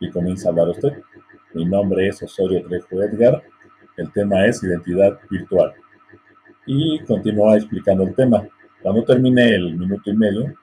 y comienza a hablar usted. Mi nombre es Osorio Trejo Edgar, el tema es identidad virtual. Y continúa explicando el tema. Cuando termine el minuto y medio,